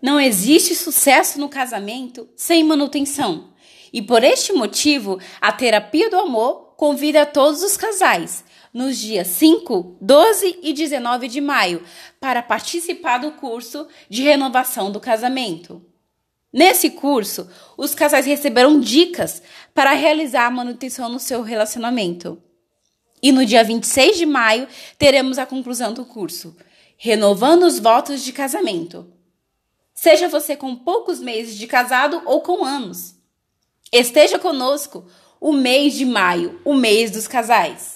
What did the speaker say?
Não existe sucesso no casamento sem manutenção. E por este motivo, a terapia do amor convida todos os casais nos dias 5, 12 e 19 de maio para participar do curso de renovação do casamento. Nesse curso, os casais receberão dicas para realizar a manutenção no seu relacionamento. E no dia 26 de maio, teremos a conclusão do curso, Renovando os Votos de Casamento. Seja você com poucos meses de casado ou com anos. Esteja conosco o mês de maio, o mês dos casais.